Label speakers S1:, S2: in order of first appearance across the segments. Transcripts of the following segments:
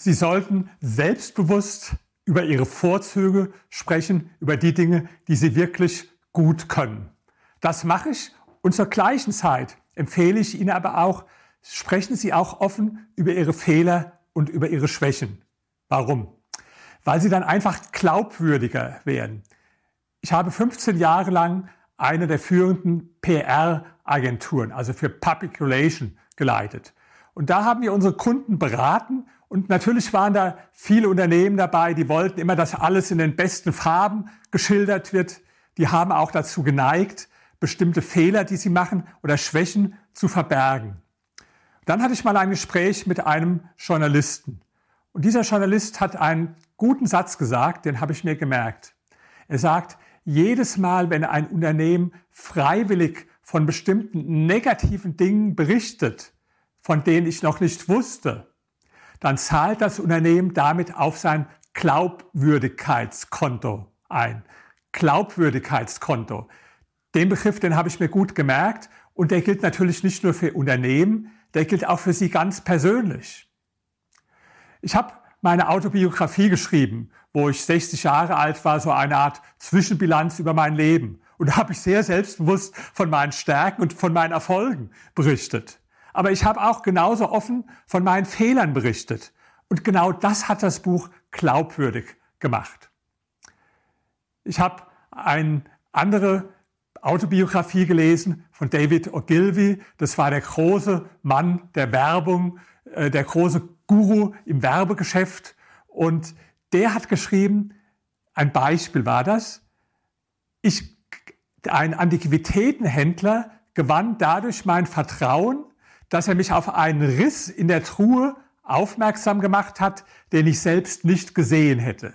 S1: Sie sollten selbstbewusst über Ihre Vorzüge sprechen, über die Dinge, die Sie wirklich gut können. Das mache ich und zur gleichen Zeit empfehle ich Ihnen aber auch, sprechen Sie auch offen über Ihre Fehler und über Ihre Schwächen. Warum? Weil Sie dann einfach glaubwürdiger werden. Ich habe 15 Jahre lang eine der führenden PR-Agenturen, also für Public Relation, geleitet. Und da haben wir unsere Kunden beraten und natürlich waren da viele Unternehmen dabei, die wollten immer, dass alles in den besten Farben geschildert wird. Die haben auch dazu geneigt, bestimmte Fehler, die sie machen oder Schwächen zu verbergen. Dann hatte ich mal ein Gespräch mit einem Journalisten. Und dieser Journalist hat einen guten Satz gesagt, den habe ich mir gemerkt. Er sagt, jedes Mal, wenn ein Unternehmen freiwillig von bestimmten negativen Dingen berichtet, von denen ich noch nicht wusste, dann zahlt das Unternehmen damit auf sein Glaubwürdigkeitskonto ein. Glaubwürdigkeitskonto. Den Begriff, den habe ich mir gut gemerkt und der gilt natürlich nicht nur für Unternehmen, der gilt auch für Sie ganz persönlich. Ich habe meine Autobiografie geschrieben, wo ich 60 Jahre alt war, so eine Art Zwischenbilanz über mein Leben. Und da habe ich sehr selbstbewusst von meinen Stärken und von meinen Erfolgen berichtet. Aber ich habe auch genauso offen von meinen Fehlern berichtet. Und genau das hat das Buch glaubwürdig gemacht. Ich habe eine andere Autobiografie gelesen von David Ogilvy. Das war der große Mann der Werbung, äh, der große Guru im Werbegeschäft. Und der hat geschrieben, ein Beispiel war das, ich, ein Antiquitätenhändler gewann dadurch mein Vertrauen, dass er mich auf einen Riss in der Truhe aufmerksam gemacht hat, den ich selbst nicht gesehen hätte.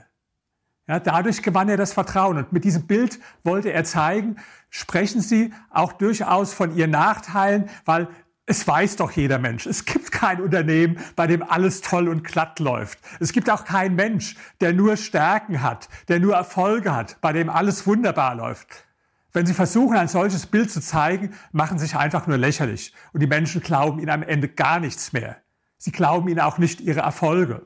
S1: Ja, dadurch gewann er das Vertrauen. Und mit diesem Bild wollte er zeigen, sprechen Sie auch durchaus von Ihren Nachteilen, weil es weiß doch jeder Mensch. Es gibt kein Unternehmen, bei dem alles toll und glatt läuft. Es gibt auch keinen Mensch, der nur Stärken hat, der nur Erfolge hat, bei dem alles wunderbar läuft. Wenn Sie versuchen, ein solches Bild zu zeigen, machen Sie sich einfach nur lächerlich. Und die Menschen glauben Ihnen am Ende gar nichts mehr. Sie glauben Ihnen auch nicht Ihre Erfolge.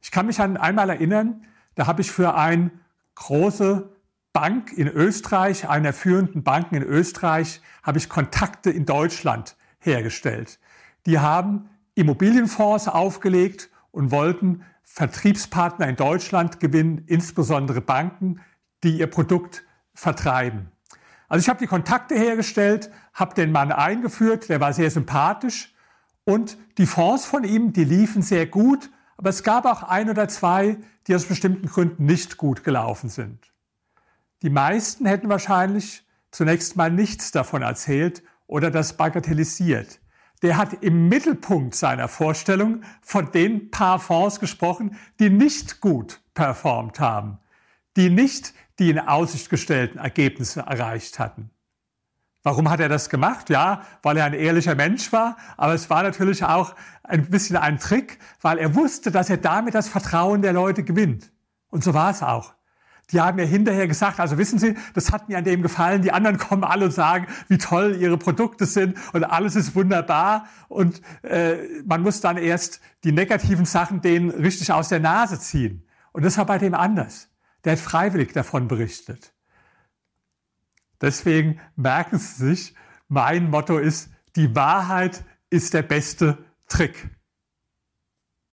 S1: Ich kann mich an einmal erinnern, da habe ich für eine große Bank in Österreich, einer führenden Banken in Österreich, habe ich Kontakte in Deutschland hergestellt. Die haben Immobilienfonds aufgelegt und wollten Vertriebspartner in Deutschland gewinnen, insbesondere Banken, die ihr Produkt vertreiben. Also ich habe die Kontakte hergestellt, habe den Mann eingeführt, der war sehr sympathisch und die Fonds von ihm, die liefen sehr gut aber es gab auch ein oder zwei, die aus bestimmten Gründen nicht gut gelaufen sind. Die meisten hätten wahrscheinlich zunächst mal nichts davon erzählt oder das bagatellisiert. Der hat im Mittelpunkt seiner Vorstellung von den paar Fonds gesprochen, die nicht gut performt haben, die nicht die in Aussicht gestellten Ergebnisse erreicht hatten. Warum hat er das gemacht? Ja, weil er ein ehrlicher Mensch war, aber es war natürlich auch ein bisschen ein Trick, weil er wusste, dass er damit das Vertrauen der Leute gewinnt. Und so war es auch. Die haben mir hinterher gesagt, also wissen Sie, das hat mir an dem gefallen. Die anderen kommen alle und sagen, wie toll ihre Produkte sind und alles ist wunderbar. Und äh, man muss dann erst die negativen Sachen denen richtig aus der Nase ziehen. Und das war bei dem anders. Der freiwillig davon berichtet. Deswegen merken Sie sich, mein Motto ist, die Wahrheit ist der beste Trick.